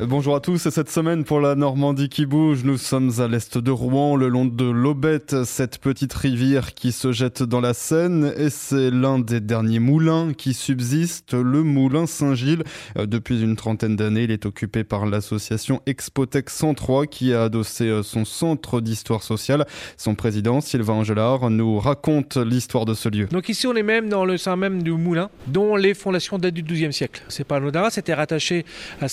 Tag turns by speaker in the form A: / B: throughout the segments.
A: Bonjour à tous, et cette semaine pour la Normandie qui bouge, nous sommes à l'est de Rouen, le long de l'Aubette, cette petite rivière qui se jette dans la Seine, et c'est l'un des derniers moulins qui subsiste, le moulin Saint-Gilles. Euh, depuis une trentaine d'années, il est occupé par l'association Expotec 103 qui a adossé euh, son centre d'histoire sociale. Son président, Sylvain Angelard, nous raconte l'histoire de ce lieu.
B: Donc ici, on est même dans le sein même du moulin, dont les fondations datent du XIIe siècle. C'est pas anodin, c'était rattaché à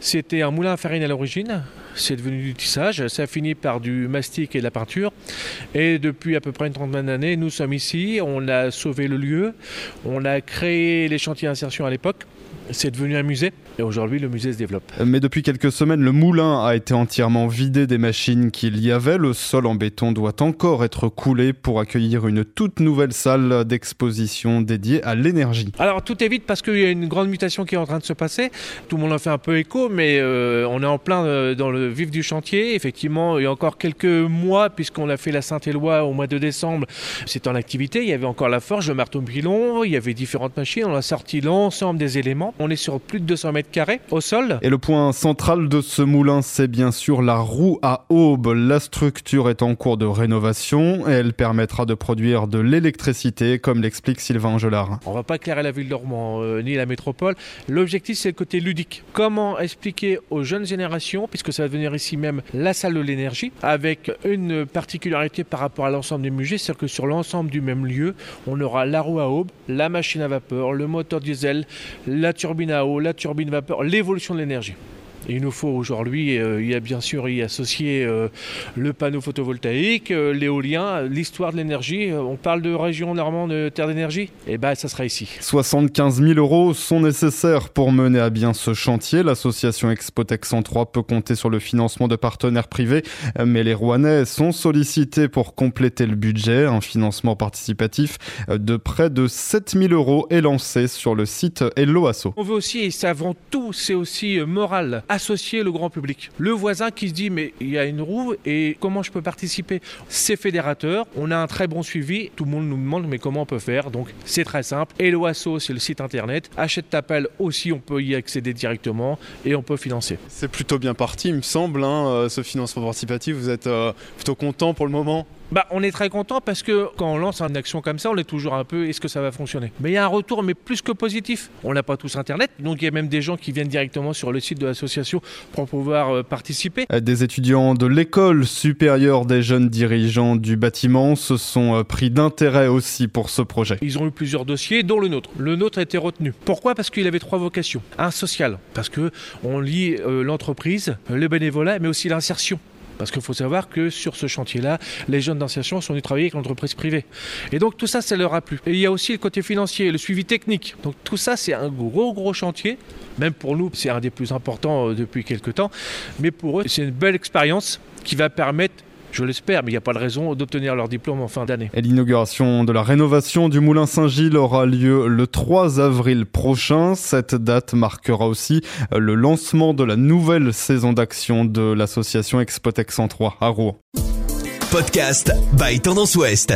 B: C'était un moulin à farine à l'origine. C'est devenu du tissage. Ça a fini par du mastic et de la peinture. Et depuis à peu près une trentaine d'années, nous sommes ici. On a sauvé le lieu. On a créé les chantiers d'insertion à l'époque. C'est devenu un musée. Et aujourd'hui, le musée se développe.
A: Mais depuis quelques semaines, le moulin a été entièrement vidé des machines qu'il y avait. Le sol en béton doit encore être coulé pour accueillir une toute nouvelle salle d'exposition dédiée à l'énergie.
B: Alors tout est vide parce qu'il y a une grande mutation qui est en train de se passer. Tout le monde en fait un peu écho, mais euh, on est en plein euh, dans le vif du chantier. Effectivement, il y a encore quelques mois, puisqu'on a fait la Saint-Éloi au mois de décembre, c'est en activité. Il y avait encore la forge, le marteau pilon, il y avait différentes machines. On a sorti l'ensemble des éléments. On est sur plus de 200 mètres carré au sol.
A: Et le point central de ce moulin, c'est bien sûr la roue à aube. La structure est en cours de rénovation et elle permettra de produire de l'électricité, comme l'explique Sylvain Angelard.
B: On va pas éclairer la ville Rouen euh, ni la métropole. L'objectif, c'est le côté ludique. Comment expliquer aux jeunes générations, puisque ça va devenir ici même la salle de l'énergie, avec une particularité par rapport à l'ensemble des musées, c'est que sur l'ensemble du même lieu, on aura la roue à aube, la machine à vapeur, le moteur diesel, la turbine à eau, la turbine vapeur, l'évolution de l'énergie il nous faut aujourd'hui, euh, il y a bien sûr y associer euh, le panneau photovoltaïque, euh, l'éolien, l'histoire de l'énergie. On parle de région normande de terre d'énergie? Eh bien, ça sera ici.
A: 75 000 euros sont nécessaires pour mener à bien ce chantier. L'association Expotec 103 peut compter sur le financement de partenaires privés, mais les Rouennais sont sollicités pour compléter le budget. Un financement participatif de près de 7 000 euros est lancé sur le site Hello Asso.
B: On veut aussi, et ça avant tout, c'est aussi moral associer le grand public. Le voisin qui se dit mais il y a une roue et comment je peux participer? C'est fédérateur, on a un très bon suivi, tout le monde nous demande mais comment on peut faire? Donc c'est très simple. Et l'OASO c'est le site internet. Achète ta pelle aussi on peut y accéder directement et on peut financer.
A: C'est plutôt bien parti il me semble hein, euh, ce financement participatif. Vous êtes euh, plutôt content pour le moment?
B: Bah, on est très content parce que quand on lance une action comme ça, on est toujours un peu est-ce que ça va fonctionner? Mais il y a un retour, mais plus que positif. On n'a pas tous Internet, donc il y a même des gens qui viennent directement sur le site de l'association pour pouvoir euh, participer.
A: Euh, des étudiants de l'école supérieure des jeunes dirigeants du bâtiment se sont euh, pris d'intérêt aussi pour ce projet.
B: Ils ont eu plusieurs dossiers, dont le nôtre. Le nôtre a été retenu. Pourquoi? Parce qu'il avait trois vocations. Un social, parce que on lie l'entreprise, le bénévolat, mais aussi l'insertion. Parce qu'il faut savoir que sur ce chantier-là, les jeunes d'association sont venus travailler avec l'entreprise privée. Et donc tout ça, ça leur a plu. Et il y a aussi le côté financier, le suivi technique. Donc tout ça, c'est un gros, gros chantier. Même pour nous, c'est un des plus importants euh, depuis quelques temps. Mais pour eux, c'est une belle expérience qui va permettre je l'espère, mais il n'y a pas de raison d'obtenir leur diplôme en fin d'année.
A: L'inauguration de la rénovation du Moulin Saint-Gilles aura lieu le 3 avril prochain. Cette date marquera aussi le lancement de la nouvelle saison d'action de l'association Expotec 103 à Rouen.
C: Podcast by Tendance Ouest.